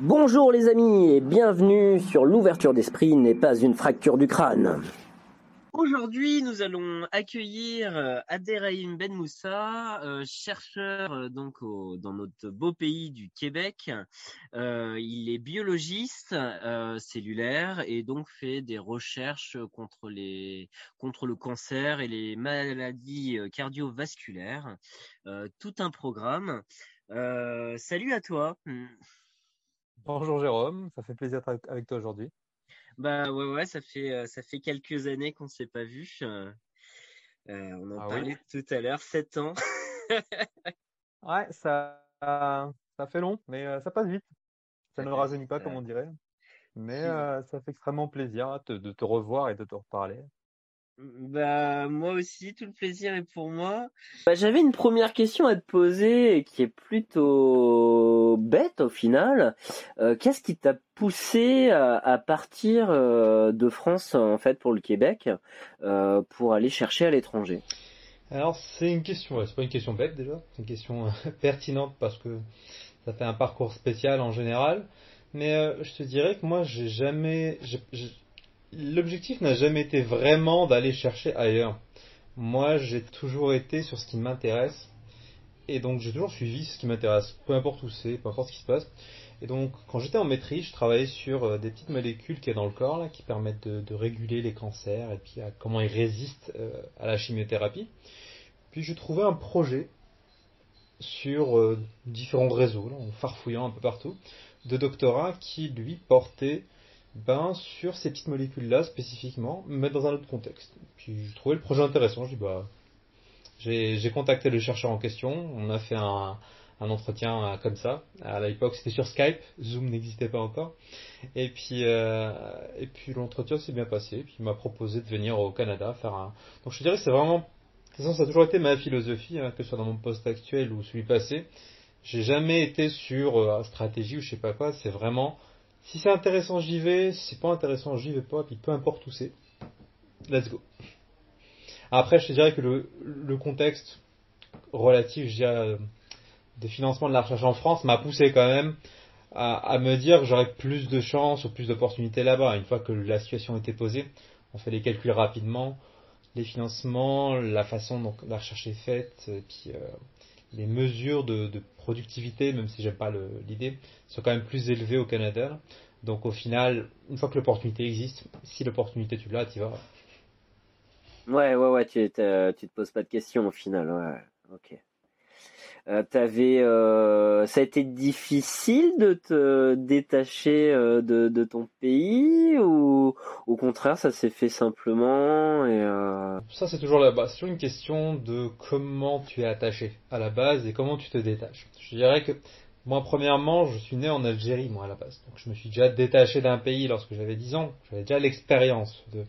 Bonjour les amis et bienvenue sur l'ouverture d'esprit n'est pas une fracture du crâne. Aujourd'hui, nous allons accueillir euh, Abderrahim Ben Moussa, euh, chercheur euh, donc dans notre beau pays du Québec. il est biologiste cellulaire et donc fait des recherches contre les contre le cancer et les maladies cardiovasculaires. tout un programme. salut à toi. Bonjour Jérôme, ça fait plaisir d'être avec toi aujourd'hui. Bah ouais, ouais, ça fait, euh, ça fait quelques années qu'on ne s'est pas vu. Euh, euh, on en ah parlait tout à l'heure, sept ans. ouais, ça, ça fait long, mais ça passe vite. Ça, ne rajeunit pas, comme on dirait. Mais ça fait extrêmement plaisir de te revoir et de te reparler. Bah moi aussi, tout le plaisir est pour moi. Bah, j'avais une première question à te poser qui est plutôt bête au final. Euh, qu'est-ce qui t'a poussé à, partir euh, de France en fait pour le Québec euh, pour aller chercher à l'étranger? Alors c'est une question, c'est pas une question bête déjà, c'est une question pertinente parce que ça fait un parcours spécial en général. Mais je te dirais que moi j'ai jamais, l'objectif n'a jamais été vraiment d'aller chercher ailleurs. Moi, j'ai toujours été sur ce qui m'intéresse. Et donc, j'ai toujours suivi ce qui m'intéresse, peu importe où c'est, peu importe ce qui se passe. Et donc, quand j'étais en maîtrise, je travaillais sur euh, des petites molécules qui est dans le corps, qui permettent de, réguler les cancers et puis comment ils résistent euh, à la chimiothérapie. Puis, je trouvais un projet sur euh, différents réseaux, en farfouillant un peu partout, de doctorat qui, lui, portait ben, sur ces petites molécules-là spécifiquement, mais dans un autre contexte. Puis je trouvais le projet intéressant. Je bah, j'ai contacté le chercheur en question. On a fait un, un entretien euh, comme ça. À l'époque, c'était sur Skype. Zoom n'existait pas encore. Et puis, euh, puis l'entretien s'est bien passé. Puis il m'a proposé de venir au Canada faire un. Donc je dirais c'est vraiment. De toute façon, ça a toujours été ma philosophie, hein, que ce soit dans mon poste actuel ou celui passé. J'ai jamais été sur euh, stratégie ou je sais pas quoi. C'est vraiment si c'est intéressant, j'y vais. Si c'est pas intéressant, j'y vais pas. Puis peu importe où c'est. Let's go. Après, je te dirais que le, contexte relatif, je dirais, de financement de la recherche en France m'a poussé quand même à, me dire j'aurais plus de chances ou plus d'opportunités là-bas. Une fois que la situation était posée, on fait les calculs rapidement, les financements, la façon dont la recherche est faite, puis euh, les mesures de, productivité, même si j'aime pas l'idée, sont quand même plus élevées au Canada. Donc au final, une fois que l'opportunité existe, si l'opportunité tu l'as, tu vas. Ouais, ouais, ouais, tu, tu te poses pas de questions au final, ouais, ok. Euh, t'avais, euh, ça a été difficile de te détacher euh, de, ton pays ou au contraire ça s'est fait simplement et Ça c'est toujours la base. C'est une question de comment tu es attaché à la base et comment tu te détaches. Je dirais que moi premièrement je suis né en Algérie moi à la base. Donc je me suis déjà détaché d'un pays lorsque j'avais 10 ans. J'avais déjà l'expérience de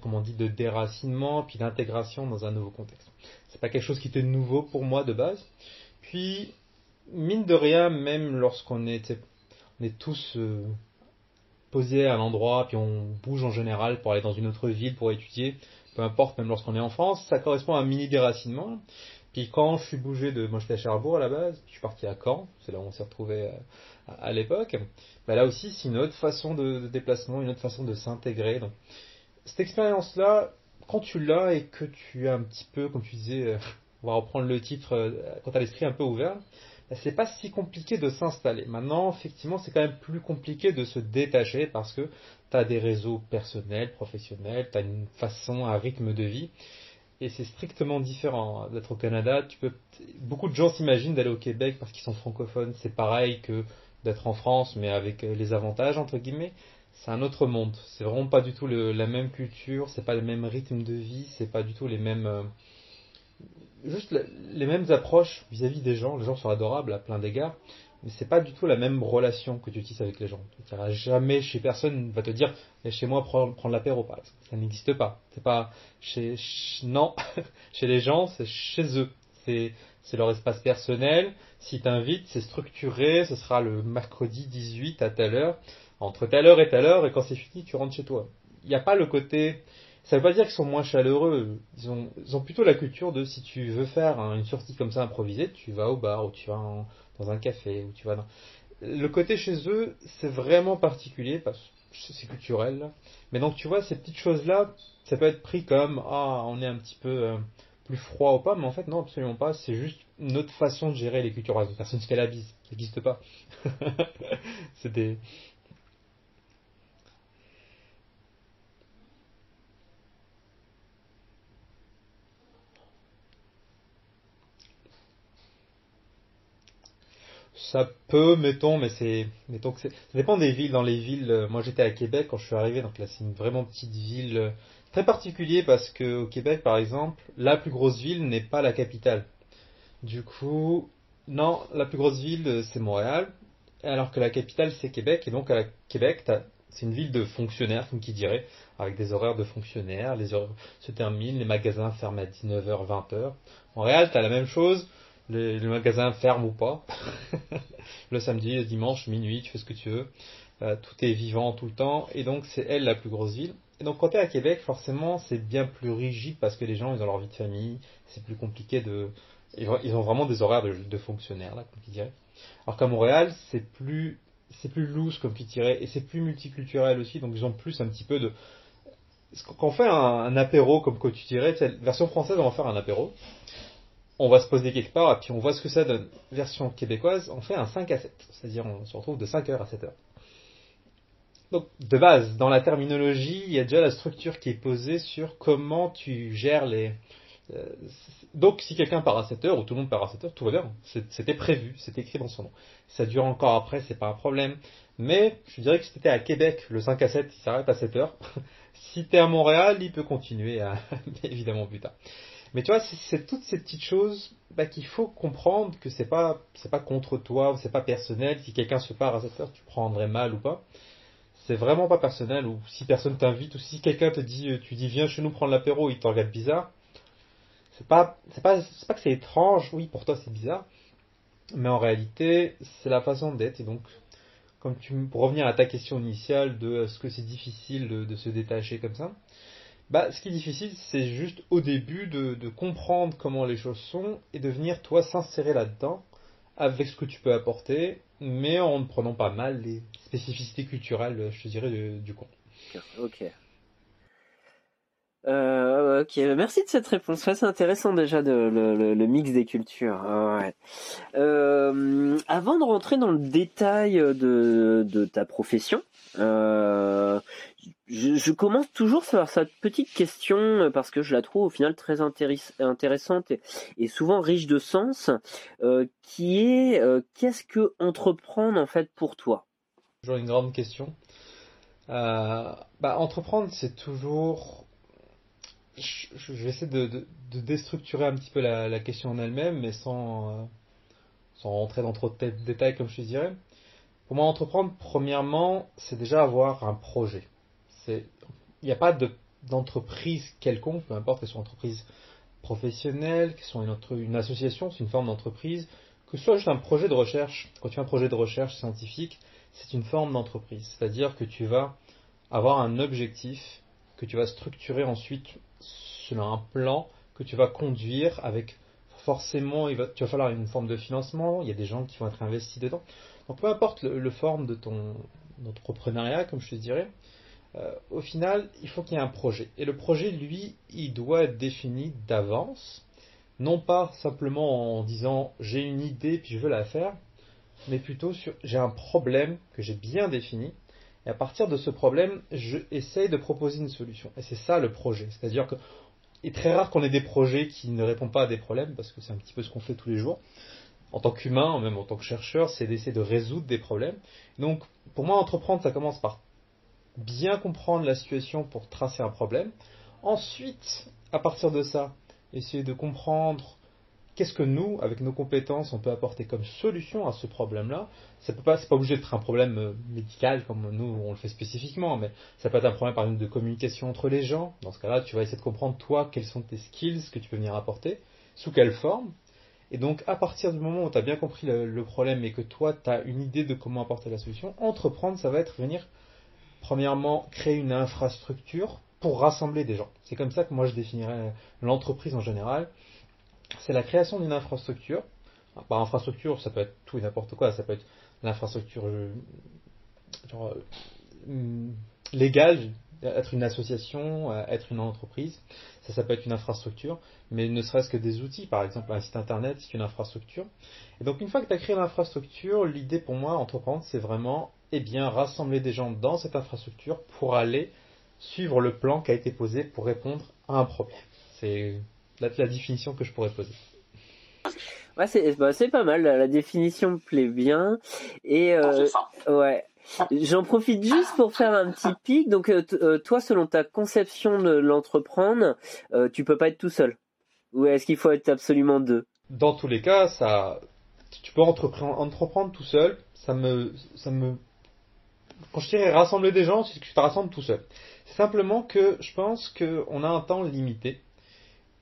comme on dit, de déracinement, puis d'intégration dans un nouveau contexte. C'est pas quelque chose qui était nouveau pour moi de base. Puis, mine de rien, même lorsqu'on est, on est tous euh, posés à l'endroit, puis on bouge en général pour aller dans une autre ville pour étudier, peu importe, même lorsqu'on est en France, ça correspond à un mini déracinement. Puis quand je suis bougé de, moi j'étais à Cherbourg à la base, puis je suis parti à Caen, c'est là où on s'est retrouvé euh, à, l'époque. Bah là aussi, c'est une autre façon de, déplacement, une autre façon de s'intégrer. Cette expérience-là, quand tu l'as et que tu as un petit peu, comme tu disais, euh, on va reprendre le titre euh, quand tu as l'esprit un peu ouvert, bah, c'est pas si compliqué de s'installer. Maintenant, effectivement, c'est quand même plus compliqué de se détacher parce que tu as des réseaux personnels, professionnels, tu as une façon, un rythme de vie. Et c'est strictement différent d'être au Canada. Beaucoup de gens s'imaginent d'aller au Québec parce qu'ils sont francophones. C'est pareil que d'être en France, mais avec euh, les avantages entre guillemets. C'est un autre monde. C'est vraiment pas du tout la même culture. C'est pas le même rythme de vie. C'est pas du tout les mêmes euh, juste les mêmes approches vis-à-vis des gens. Les gens sont adorables à plein d'égards, mais c'est pas du tout la même relation que tu utilises avec les gens. Tu jamais chez personne va te dire chez moi prendre, prendre l'apéro par. Ça n'existe pas. C'est pas chez, non chez les gens, c'est chez eux. C'est c'est leur espace personnel. Si t'invites, c'est structuré. Ce sera le mercredi 18 à telle heure. Entre telle heure et telle heure, et quand c'est fini, tu rentres chez toi. Il n'y a pas le côté ça veut pas dire qu'ils sont moins chaleureux. Ils ont, plutôt la culture de si tu veux faire une sortie comme ça improvisée, tu vas au bar ou tu vas dans un café ou tu vas dans... le côté chez eux, c'est vraiment particulier parce que c'est culturel. Mais donc tu vois, ces petites choses-là, ça peut être pris comme ah, on est un petit peu euh, plus froid ou pas, mais en fait non, absolument pas. C'est juste notre façon de gérer les cultures. Personne ne la bise, ça n'existe pas. c'est des Ça peut, mettons, mais c'est, mettons ça dépend des villes. Dans les villes, euh, moi j'étais à Québec quand je suis arrivé, donc là c'est une vraiment petite ville euh, très particulier parce que au Québec, par exemple, la plus grosse ville n'est pas la capitale. Du coup, non, la plus grosse ville euh, c'est Montréal, alors que la capitale c'est Québec, et donc à Québec, c'est une ville de fonctionnaires, comme qui dirait, avec des horaires de fonctionnaires, les heures se terminent, les magasins ferment à 19h, 20h. Montréal, tu as la même chose, les, magasins ferment ou pas. le samedi, le dimanche, minuit, tu fais ce que tu veux. Euh, tout est vivant tout le temps. Et donc, c'est elle la plus grosse ville. Et donc, quand tu es à Québec, forcément, c'est bien plus rigide parce que les gens, ils ont leur vie de famille. C'est plus compliqué de. Ils ont vraiment des horaires de, fonctionnaires, là, comme tu dirais. Alors qu'à Montréal, c'est plus. C'est plus loose, comme tu dirais, et c'est plus multiculturel aussi, donc ils ont plus un petit peu de, quand on fait un, apéro, comme tu dirais, version française, on va faire un apéro on va se poser quelque part, et puis on voit ce que ça donne. Version québécoise, on fait un 5 à 7, c'est-à-dire on se retrouve de 5h à 7h. Donc, de base, dans la terminologie, il y a déjà la structure qui est posée sur comment tu gères les. Euh, donc, si quelqu'un part à 7h ou tout le monde part à 7h, tout va bien. C'était prévu, c'était écrit dans son nom. Ça dure encore après, c'est pas un problème. Mais je dirais que si tu à Québec, le 5 à 7, il s'arrête à 7h. si tu es à Montréal, il peut continuer évidemment plus tard. Mais tu vois, c'est toutes ces petites choses bah, qu'il faut comprendre que c'est pas c'est pas contre toi, c'est pas personnel. Si quelqu'un se part à cette heure, tu prendrais mal ou pas. C'est vraiment pas personnel. Ou si personne t'invite, ou si quelqu'un te dit, euh, tu dis viens chez nous prendre l'apéro, il te regarde bizarre. C'est pas c'est pas c'est pas que c'est étrange. Oui, pour toi c'est bizarre, mais en réalité c'est la façon d'être. Et donc, comme tu pour revenir à ta question initiale de est-ce que c'est difficile de se détacher comme ça bah, ce qui est difficile, c'est juste au début de, comprendre comment les choses sont et de venir, toi, s'insérer là-dedans avec ce que tu peux apporter, mais en ne prenant pas mal les spécificités culturelles, je te dirais, du, coin. Ok. Euh, ok, merci de cette réponse. c'est intéressant déjà de, le, mix des cultures. Ouais. Euh, avant de rentrer dans le détail de, ta profession, euh, je, commence toujours sur cette petite question parce que je la trouve au final très intéressante et, souvent riche de sens, qui est qu'est-ce que entreprendre en fait pour toi? Toujours une grande question. bah, entreprendre, c'est toujours. Je, vais essayer de, déstructurer un petit peu la, question en elle-même, mais sans, sans rentrer dans trop de détails, comme je dirais. Pour moi, entreprendre, premièrement, c'est déjà avoir un projet. Il n'y a pas d'entreprise quelconque, peu importe qu'elle soit entreprise professionnelle, qu'elle soit une, une association, c'est une forme d'entreprise, que ce soit juste un projet de recherche. Quand tu fais un projet de recherche scientifique, c'est une forme d'entreprise. C'est-à-dire que tu vas avoir un objectif que tu vas structurer ensuite selon un plan que tu vas conduire avec forcément, il va, tu vas falloir une forme de financement, il y a des gens qui vont être investis dedans. Donc peu importe le, forme de ton entrepreneuriat, comme je te dirais, euh, au final, il faut qu'il y ait un projet. Et le projet, lui, il doit être défini d'avance, non pas simplement en disant j'ai une idée puis je veux la faire, mais plutôt sur j'ai un problème que j'ai bien défini, et à partir de ce problème, je essaye de proposer une solution. Et c'est ça le projet. C'est-à-dire que il est très rare qu'on ait des projets qui ne répondent pas à des problèmes, parce que c'est un petit peu ce qu'on fait tous les jours en tant qu'humain, même en tant que chercheur, c'est d'essayer de résoudre des problèmes. Donc, pour moi, entreprendre, ça commence par bien comprendre la situation pour tracer un problème. Ensuite, à partir de ça, essayer de comprendre qu'est-ce que nous, avec nos compétences, on peut apporter comme solution à ce problème-là? Ça peut pas, c'est pas obligé d'être un problème euh, médical comme nous on le fait spécifiquement, mais ça peut être un problème par exemple de communication entre les gens. Dans ce cas-là, tu vas essayer de comprendre toi quels sont tes skills que tu peux venir apporter, sous quelle forme, et donc, à partir du moment où tu as bien compris le, problème et que toi, tu as une idée de comment apporter la solution, entreprendre, ça va être venir, premièrement, créer une infrastructure pour rassembler des gens. C'est comme ça que moi, je définirais l'entreprise en général. C'est la création d'une infrastructure. Par infrastructure, ça peut être tout et n'importe quoi. Ça peut être l'infrastructure légale, être une association, être une entreprise. Ça, ça peut être une infrastructure, mais ne serait-ce que des outils, par exemple un site internet, c'est une infrastructure. Et donc une fois que tu as créé l'infrastructure, l'idée pour moi, entreprendre, c'est vraiment eh bien, rassembler des gens dans cette infrastructure pour aller suivre le plan qui a été posé pour répondre à un problème. C'est la, définition que je pourrais poser. Ouais, c'est bah, pas mal, la, définition me plaît bien. Et euh, ouais. J'en profite juste pour faire un petit pic. Donc, euh, euh, toi, selon ta conception de l'entreprendre, euh, tu peux pas être tout seul. Ou est-ce qu'il faut être absolument deux? Dans tous les cas, ça, tu peux entreprendre, entreprendre tout seul. Ça me, ça me, quand je dirais rassembler des gens, c'est que tu te rassembles tout seul. C'est simplement que je pense qu'on a un temps limité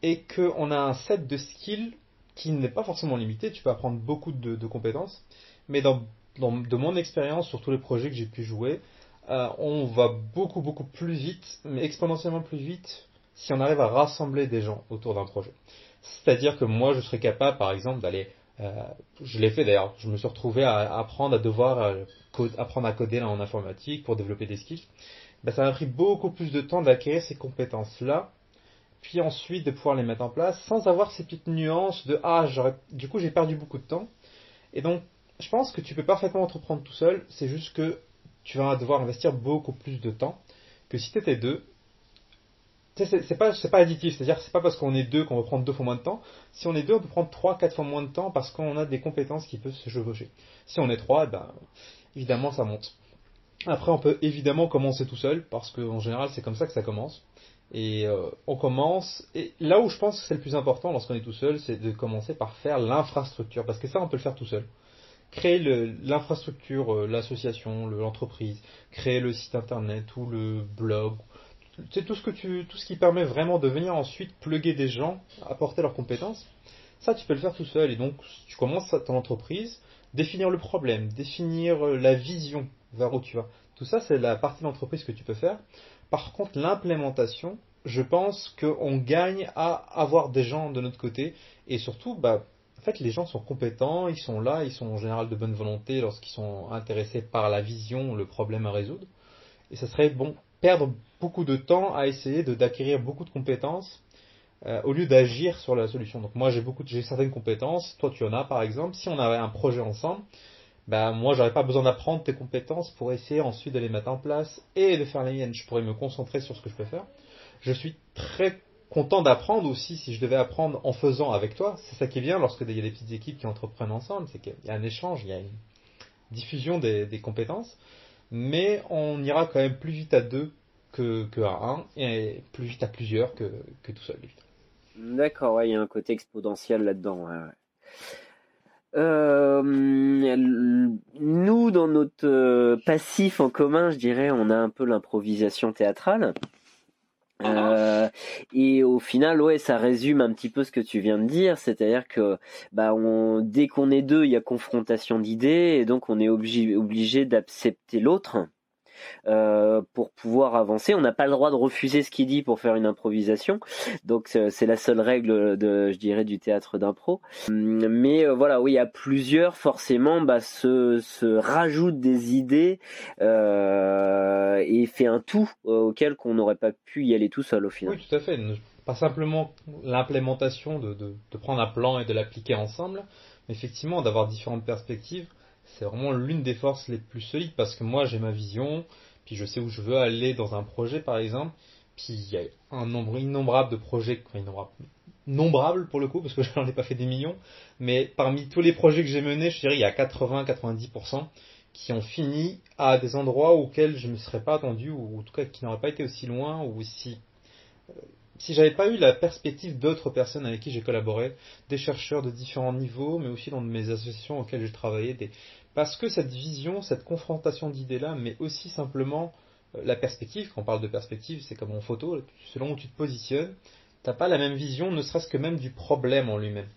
et qu'on a un set de skills qui n'est pas forcément limité. Tu peux apprendre beaucoup de, compétences, mais dans de mon expérience sur tous les projets que j'ai pu jouer, euh, on va beaucoup beaucoup plus vite, mais exponentiellement plus vite, si on arrive à rassembler des gens autour d'un projet. C'est-à-dire que moi, je serais capable, par exemple, d'aller, euh, je l'ai fait d'ailleurs, je me suis retrouvé à apprendre à devoir euh, apprendre à coder en informatique pour développer des skills. Ben, ça m'a pris beaucoup plus de temps d'acquérir ces compétences-là, puis ensuite de pouvoir les mettre en place sans avoir ces petites nuances de ah, du coup j'ai perdu beaucoup de temps. Et donc je pense que tu peux parfaitement entreprendre tout seul, c'est juste que tu vas devoir investir beaucoup plus de temps que si tu étais deux. C'est pas, pas additif, c'est-à-dire c'est pas parce qu'on est deux qu'on va prendre deux fois moins de temps. Si on est deux, on peut prendre trois, quatre fois moins de temps parce qu'on a des compétences qui peuvent se chevaucher. Si on est trois, ben, évidemment ça monte. Après, on peut évidemment commencer tout seul parce qu'en général c'est comme ça que ça commence. Et euh, on commence. Et là où je pense que c'est le plus important lorsqu'on est tout seul, c'est de commencer par faire l'infrastructure parce que ça on peut le faire tout seul créer l'infrastructure, euh, l'association, l'entreprise, créer le site internet ou le blog, c'est tout ce qui permet vraiment de venir ensuite plugger des gens, apporter leurs compétences. Ça, tu peux le faire tout seul. Et donc, tu commences ton entreprise, définir le problème, définir euh, la vision vers où tu vas. Tout ça, c'est la partie de l'entreprise que tu peux faire. Par contre, l'implémentation, je pense qu'on gagne à avoir des gens de notre côté et surtout, bah, en fait, les gens sont compétents, ils sont là, ils sont en général de bonne volonté lorsqu'ils sont intéressés par la vision, le problème à résoudre. Et ça serait bon perdre beaucoup de temps à essayer d'acquérir beaucoup de compétences euh, au lieu d'agir sur la solution. Donc moi j'ai beaucoup, j'ai certaines compétences, toi tu en as par exemple. Si on avait un projet ensemble, ben moi j'aurais pas besoin d'apprendre tes compétences pour essayer ensuite de les mettre en place et de faire les miennes. Je pourrais me concentrer sur ce que je peux faire. Je suis très content d'apprendre aussi si je devais apprendre en faisant avec toi. C'est ça qui est bien lorsque il y a des petites équipes qui entreprennent ensemble, c'est qu'il y a un échange, il y a une diffusion des, compétences, mais on ira quand même plus vite à deux que, à un, et plus vite à plusieurs que, tout seul. D'accord, il y a un côté exponentiel là-dedans. Euh, nous, dans notre euh, passif en commun, je dirais, on a un peu l'improvisation théâtrale. Euh, et au final, ouais, ça résume un petit peu ce que tu viens de dire, c'est-à-dire que bah, on, dès qu'on est deux, il y a confrontation d'idées, et donc on est obligé, obligé d'accepter l'autre. Euh, pour pouvoir avancer. On n'a pas le droit de refuser ce qu'il dit pour faire une improvisation. Donc c'est la seule règle je dirais, du théâtre d'impro. Mais euh, voilà, oui, a plusieurs, forcément, bah, se, rajoutent des idées euh, et fait un tout auquel qu'on n'aurait pas pu y aller tout seul au final. Oui, tout à fait. Pas simplement l'implémentation de prendre un plan et de l'appliquer ensemble, mais effectivement d'avoir différentes perspectives c'est vraiment l'une des forces les plus solides parce que moi j'ai ma vision, puis je sais où je veux aller dans un projet par exemple, puis il y a un nombre innombrable de projets, enfin pour le coup parce que je n'en ai pas fait des millions, mais parmi tous les projets que j'ai menés, je dirais il y a 80-90% qui ont fini à des endroits auxquels je ne me serais pas attendu ou en tout cas qui n'auraient pas été aussi loin ou si euh, si j'avais pas eu la perspective d'autres personnes avec qui j'ai collaboré, des chercheurs de différents niveaux, mais aussi dans mes associations auxquelles j'ai travaillé, parce que cette vision, cette confrontation d'idées-là, mais aussi simplement euh, la perspective, quand on parle de perspective, c'est comme en photo, selon où tu te positionnes, t'as pas la même vision, ne serait-ce que même du problème en lui-même.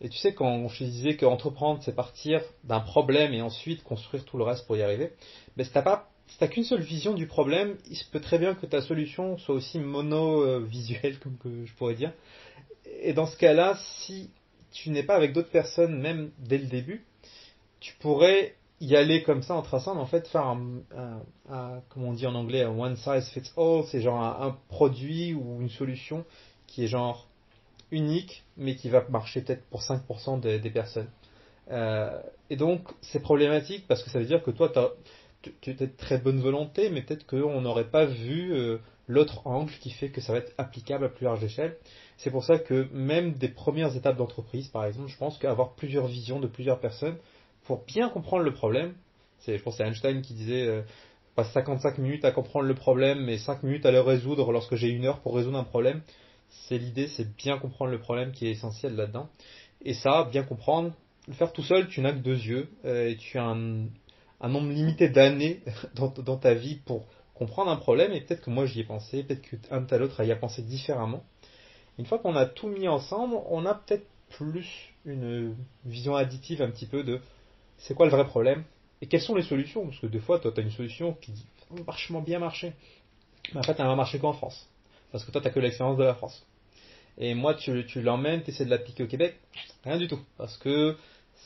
Et tu sais, quand je disais qu'entreprendre, c'est partir d'un problème et ensuite construire tout le reste pour y arriver, ben, si t'as pas, si t'as qu'une seule vision du problème, il se peut très bien que ta solution soit aussi mono-visuelle, comme je pourrais dire. Et dans ce cas-là, si tu n'es pas avec d'autres personnes, même dès le début, tu pourrais y aller comme ça en traçant, en fait faire un, un, comment on dit en anglais, un one size fits all, c'est genre un, produit ou une solution qui est genre unique, mais qui va marcher peut-être pour 5% des personnes. Euh, et donc c'est problématique parce que ça veut dire que toi tu as de très bonne volonté, mais peut-être qu'on n'aurait pas vu euh, l'autre angle qui fait que ça va être applicable à plus large échelle. C'est pour ça que même des premières étapes d'entreprise, par exemple, je pense qu'avoir plusieurs visions de plusieurs personnes pour bien comprendre le problème, c'est, je pense que c'est Einstein qui disait euh, passe 55 minutes à comprendre le problème mais 5 minutes à le résoudre lorsque j'ai une heure pour résoudre un problème. C'est l'idée, c'est bien comprendre le problème qui est essentiel là-dedans. Et ça, bien comprendre, le faire tout seul, tu n'as que deux yeux euh, et tu as un, un nombre limité d'années dans, ta vie pour comprendre un problème et peut-être que moi j'y ai pensé, peut-être qu'un tel autre y a pensé différemment. Une fois qu'on a tout mis ensemble, on a peut-être plus une vision additive un petit peu de c'est quoi le vrai problème et quelles sont les solutions Parce que des fois, toi, tu as une solution qui dit vachement bien marcher. Mais en fait, elle va marcher qu'en France. Parce que toi, tu que l'expérience de la France. Et moi, tu, tu l'emmènes, tu essaies de l'appliquer au Québec, rien du tout. Parce que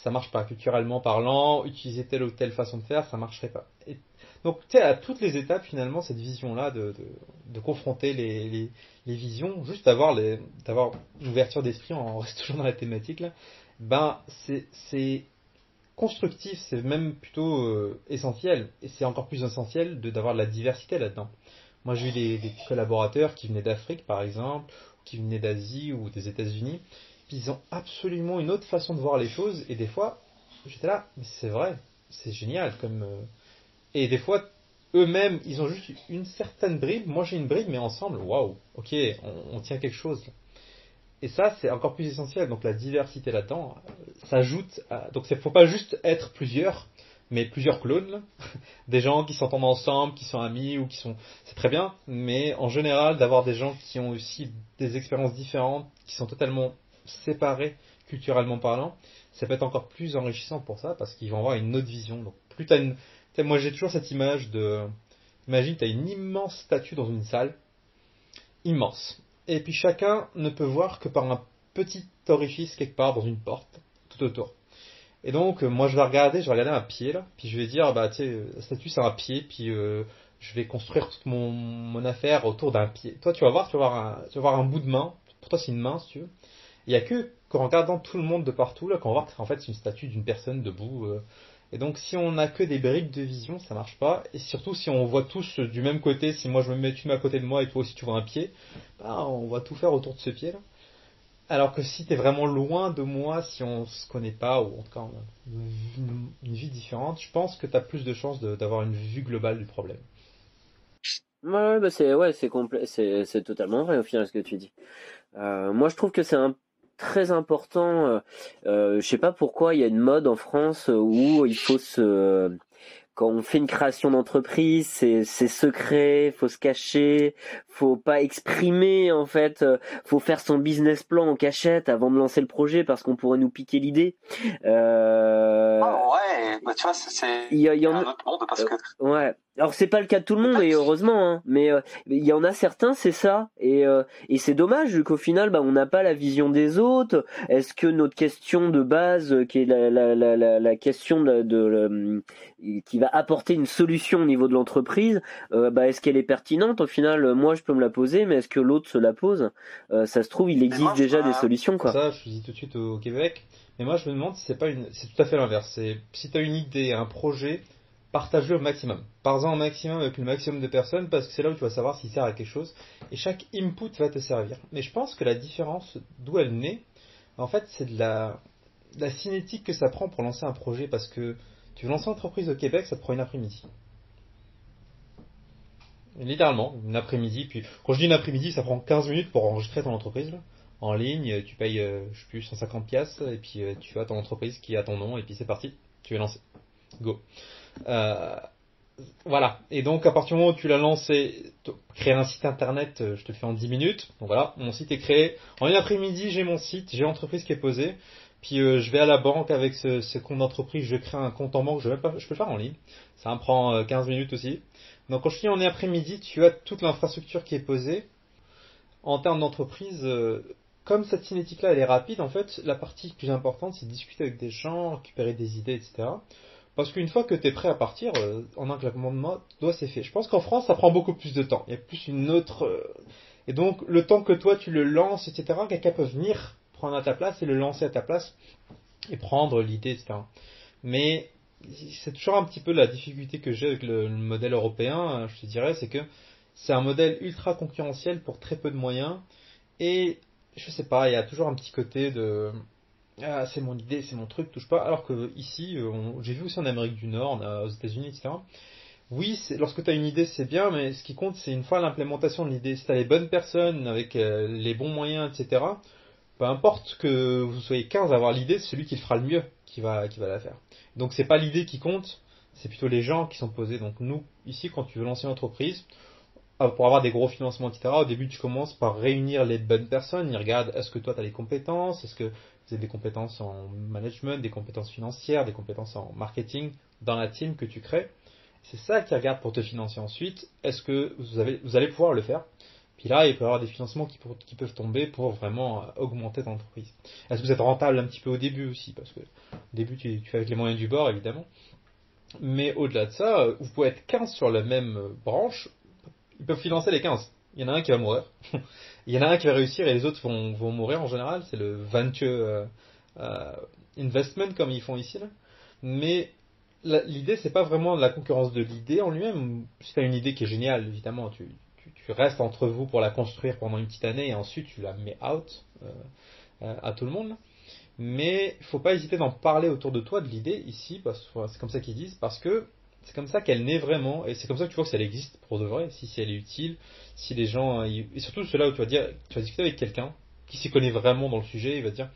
ça marche pas. Culturellement parlant, utiliser telle ou telle façon de faire, ça marcherait pas. Donc, tu sais, à toutes les étapes, finalement, cette vision-là de, de, de, confronter les, les, visions, juste d'avoir une ouverture d'esprit, on reste toujours dans la thématique, là, ben, c'est constructif, c'est même plutôt euh, essentiel. Et c'est encore plus essentiel de d'avoir de la diversité là-dedans. Moi, j'ai eu des, des, collaborateurs qui venaient d'Afrique, par exemple, qui venaient d'Asie ou des États-Unis, ils ont absolument une autre façon de voir les choses. Et des fois, j'étais là, mais c'est vrai, c'est génial. Euh, et des fois, eux-mêmes, ils ont juste une certaine bribe. Moi, j'ai une bribe, mais ensemble, waouh, ok, on, on, tient quelque chose. Et ça, c'est encore plus essentiel. Donc la diversité là-dedans euh, s'ajoute. À... Donc il ne faut pas juste être plusieurs, mais plusieurs clones. des gens qui s'entendent ensemble, qui sont amis ou qui sont. C'est très bien, mais en général, d'avoir des gens qui ont aussi des expériences différentes, qui sont totalement séparés culturellement parlant, ça peut être encore plus enrichissant pour ça parce qu'ils vont avoir une autre vision. Donc plus t'as une. moi j'ai toujours cette image de. Imagine, tu as une immense statue dans une salle. Immense et puis chacun ne peut voir que par un petit orifice quelque part dans une porte, tout autour. Et donc, euh, moi, je vais regarder, je vais regarder un pied, là, puis je vais dire, bah, tu la statue, c'est un pied, puis euh, je vais construire toute mon, mon affaire autour d'un pied. Toi, tu vas voir, tu vas voir un, tu vas voir un bout de main. Pour toi, c'est une main, si tu veux. Il n'y a que qu'en regardant tout le monde de partout, là, qu'on va voir qu'en fait, c'est une statue d'une personne debout. Euh, et donc, si on n'a que des briques de vision, ça marche pas. Et surtout, si on voit tous du même côté, si moi je me mets, tu mets à côté de moi et toi aussi tu vois un pied, bah, on va tout faire autour de ce pied-là. Alors que si tu es vraiment loin de moi, si on se connaît pas, ou en tout cas une, vie différente, je pense que tu as plus de chances d'avoir une vue globale du problème. Ouais, bah c'est ouais, complet, c'est totalement vrai au final ce que tu dis. Euh, moi, je trouve que c'est un très important. Euh, euh, je sais pas pourquoi il y a une mode en France où il faut se quand on fait une création d'entreprise, c'est c'est secret, faut se cacher, faut pas exprimer en fait, euh, faut faire son business plan en cachette avant de lancer le projet parce qu'on pourrait nous piquer l'idée. Euh... Oh ouais, bah tu vois c'est il y, a, un autre monde parce que ouais. Alors c'est pas le cas de tout le monde et heureusement, hein, mais euh, il y en a certains, c'est ça, et, euh, et c'est dommage vu qu'au final, bah, on n'a pas la vision des autres. Est-ce que notre question de base, qui est la, la, la, la question de, de, qui va apporter une solution au niveau de l'entreprise, euh, bah, est-ce qu'elle est pertinente? Au final, moi je peux me la poser, mais est-ce que l'autre se la pose? Ça se trouve, il existe déjà des solutions, quoi. Ça, je dis tout de suite au Québec. Mais moi, je me demande si c'est pas une, c'est tout à fait l'inverse. C'est si tu as une idée, un projet partage-le au maximum. Parle-en au maximum avec le maximum de personnes parce que c'est là où tu vas savoir s'il sert à quelque chose. Et chaque input va te servir. Mais je pense que la différence d'où elle naît, en fait, c'est de la, cinétique que ça prend pour lancer un projet parce que tu veux lancer une entreprise au Québec, ça te prend une après-midi. Littéralement, une après-midi. Puis quand je dis une après-midi, ça prend 15 minutes pour enregistrer ton entreprise. En ligne, tu payes, euh, je sais plus, 150 pièces et puis euh, tu as ton entreprise qui a ton nom et puis c'est parti, tu es lancé. Go. Euh, voilà. Et donc, à partir du moment où tu l'as lancé, créer un site internet, euh, je te fais en 10 minutes. Donc voilà, mon site est créé. En une après-midi, j'ai mon site, j'ai l'entreprise qui est posée. Puis euh, je vais à la banque avec ce, compte d'entreprise, je crée un compte en banque, je, pas, je peux le faire en ligne. Ça me prend 15 minutes aussi. Donc quand je dis en après-midi, tu as toute l'infrastructure qui est posée. En termes d'entreprise, comme cette cinétique-là, elle est rapide, en fait, la partie plus importante, c'est discuter avec des gens, récupérer des idées, etc Parce qu'une fois que tu es prêt à partir, euh, en un claquement de doigt, c'est fait. Je pense qu'en France, ça prend beaucoup plus de temps. Il y a plus une autre... Euh, et donc, le temps que toi, tu le lances, etc., quelqu'un peut venir prendre à ta place et le lancer à ta place et prendre l'idée, etc. Mais c'est toujours un petit peu la difficulté que j'ai avec le, modèle européen, je te dirais, c'est que c'est un modèle ultra concurrentiel pour très peu de moyens. Et je sais pas, il y a toujours un petit côté de ah, c'est mon idée, c'est mon truc, touche pas. Alors que ici, euh, j'ai vu aussi en Amérique du Nord, aux États-Unis, etc. Oui, lorsque tu as une idée, c'est bien, mais ce qui compte, c'est une fois l'implémentation de l'idée. Si tu as les bonnes personnes, avec euh, les bons moyens, etc., peu importe que vous soyez 15 à avoir l'idée, c'est celui qui le fera le mieux qui va, qui va la faire. Donc c'est pas l'idée qui compte, c'est plutôt les gens qui sont posés. Donc nous, ici, quand tu veux lancer une entreprise, pour avoir des gros financements, etc., au début, tu commences par réunir les bonnes personnes. Ils regardent est-ce que toi, tu as les compétences, est-ce que vous avez des compétences en management, des compétences financières, des compétences en marketing dans la team que tu crées? C'est ça qu'ils regardent pour te financer ensuite. Est-ce que vous, allez pouvoir le faire? Puis là, il peut y avoir des financements qui, qui peuvent tomber pour vraiment euh, augmenter ton entreprise. Est-ce que vous êtes rentable un petit peu au début aussi? Parce que au début, tu, tu fais avec les moyens du bord, évidemment. Mais au-delà de ça, euh, vous pouvez être 15 sur la même euh, branche, ils peuvent financer les 15. Il y en a un qui va mourir. Il y en a un qui va réussir et les autres vont, vont mourir en général. C'est le venture euh, euh, investment comme ils font ici. Mais l'idée, c'est pas vraiment la concurrence de l'idée en lui-même. Si tu as une idée qui est géniale, évidemment, tu, tu, restes entre vous pour la construire pendant une petite année et ensuite tu la mets out euh, à tout le monde. Mais il faut pas hésiter d'en parler autour de toi de l'idée ici, c'est comme ça qu'ils disent, parce que c'est comme ça qu'elle naît vraiment, et c'est comme ça que tu vois que elle existe pour de vrai, si, si elle est utile, si les gens, et surtout cela où tu vas dire, tu vas discuter avec quelqu'un qui s'y connaît vraiment dans le sujet, il va dire,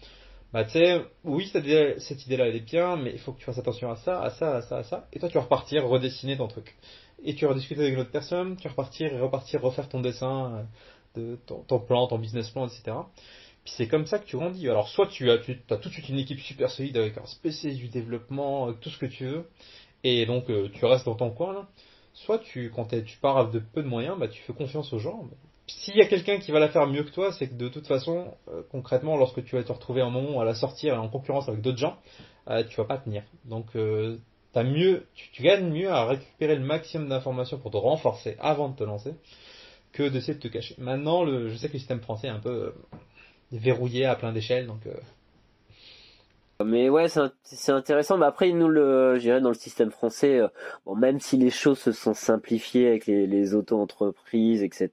bah tu sais, oui cette idée-là elle est bien, mais il faut que tu fasses attention à ça, à ça, à ça, à ça, et toi tu vas repartir, redessiner ton truc. Et tu vas discuter avec une autre personne, tu vas repartir, repartir, refaire ton dessin, euh, de ton, plan, ton business plan, etc. Puis c'est comme ça que tu grandis. Alors soit tu as, tu as tout de suite une équipe super solide avec un spécialiste du développement, tout ce que tu veux, et donc euh, tu restes dans ton coin là. Soit tu, quand tu pars de peu de moyens, bah, tu fais confiance aux gens. S'il y a quelqu'un qui va la faire mieux que toi, c'est que de toute façon, euh, concrètement, lorsque tu vas te retrouver un moment à la sortir et en concurrence avec d'autres gens, euh, tu vas pas tenir. Donc as mieux, tu, gagnes mieux à récupérer le maximum d'informations pour te renforcer avant de te lancer que d'essayer de te cacher. Maintenant, le, je sais que le système français est un peu verrouillé à plein d'échelles, donc mais ouais, c'est intéressant. Mais après, nous le, je dans le système français, euh, bon, même si les choses se sont simplifiées avec les, les auto-entreprises, etc.,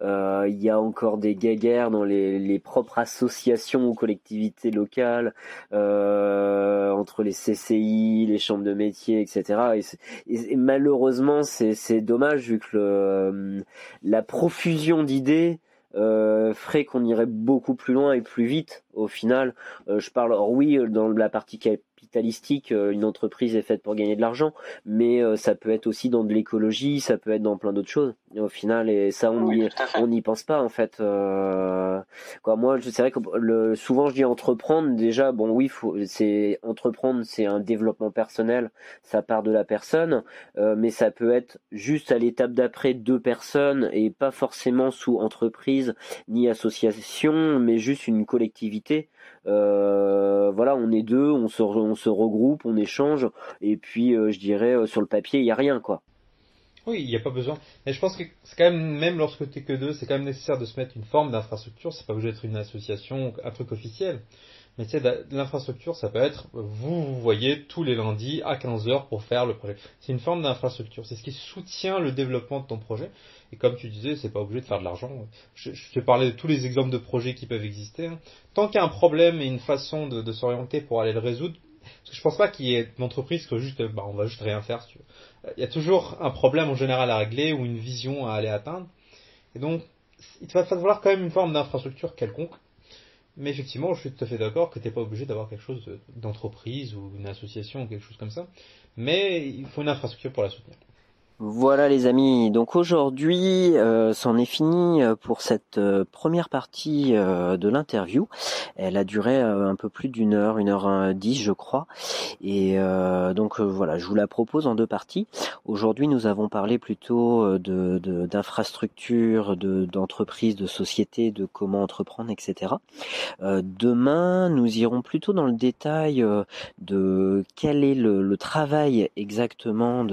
euh, il y a encore des guéguerres dans les, les propres associations ou collectivités locales, euh, entre les CCI, les chambres de métiers, etc. Et, et malheureusement, c'est dommage vu que le, la profusion d'idées euh, ferait qu'on irait beaucoup plus loin et plus vite au final. Euh, je parle, oui, dans la partie capitalistique, euh, une entreprise est faite pour gagner de l'argent, mais euh, ça peut être aussi dans de l'écologie, ça peut être dans plein d'autres choses. Au final, et ça, on n'y on n'y pense pas en fait. Euh, quoi, moi, c'est vrai que le, souvent je dis entreprendre. Déjà, bon, oui, c'est entreprendre, c'est un développement personnel, ça part de la personne, mais ça peut être juste à l'étape d'après deux personnes et pas forcément sous entreprise ni association, mais juste une collectivité euh, voilà, on est deux, on se, on se regroupe, on échange, et puis euh, je dirais euh, sur le papier, il n'y a rien quoi. Oui, il n'y a pas besoin. Mais je pense que c'est quand même, même lorsque tu es que deux, c'est quand même nécessaire de se mettre une forme d'infrastructure. C'est pas obligé d'être une association, un truc officiel. Mais tu sais, l'infrastructure, ça peut être, vous vous voyez tous les lundis à 15h pour faire le projet. C'est une forme d'infrastructure. C'est ce qui soutient le développement de ton projet. Et comme tu disais, c'est pas obligé de faire de l'argent. Je, te parlais de tous les exemples de projets qui peuvent exister. Tant qu'il y a un problème et une façon de, s'orienter pour aller le résoudre, parce que je pense pas qu'il y ait une entreprise que juste, bah, on va juste rien faire. Il y a toujours un problème en général à régler ou une vision à aller atteindre. Et donc, il va falloir quand même une forme d'infrastructure quelconque. Mais effectivement, je suis tout à fait d'accord que tu n'es pas obligé d'avoir quelque chose d'entreprise ou une association ou quelque chose comme ça. Mais il faut une infrastructure pour la soutenir. Voilà les amis, donc aujourd'hui euh, c'en est fini euh, pour cette euh, première partie de l'interview. Elle a duré un peu plus d'une heure, une heure dix je crois. Et donc voilà, je vous la propose en deux parties. Aujourd'hui nous avons parlé plutôt de d'infrastructures, de, d'entreprises, de, sociétés, de comment entreprendre, etc. demain nous irons plutôt dans le détail de quel est le, travail exactement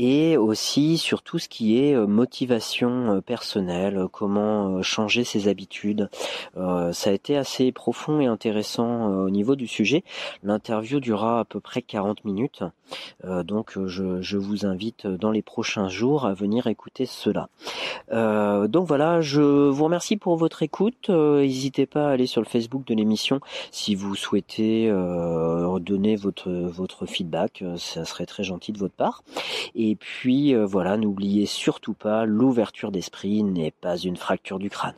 et aussi sur tout ce qui est euh, motivation euh, personnelle, euh, comment changer ses habitudes. ça a été assez profond et intéressant au niveau du sujet. L'interview durera à peu près 40 minutes, donc je, vous invite dans les prochains jours à venir écouter cela. donc voilà, je vous remercie pour votre écoute. N'hésitez pas à aller sur le Facebook de l'émission si vous souhaitez donner votre, votre feedback, ça serait très gentil de votre part. Et puis euh, voilà, n'oubliez surtout pas, l'ouverture d'esprit n'est pas une fracture du crâne.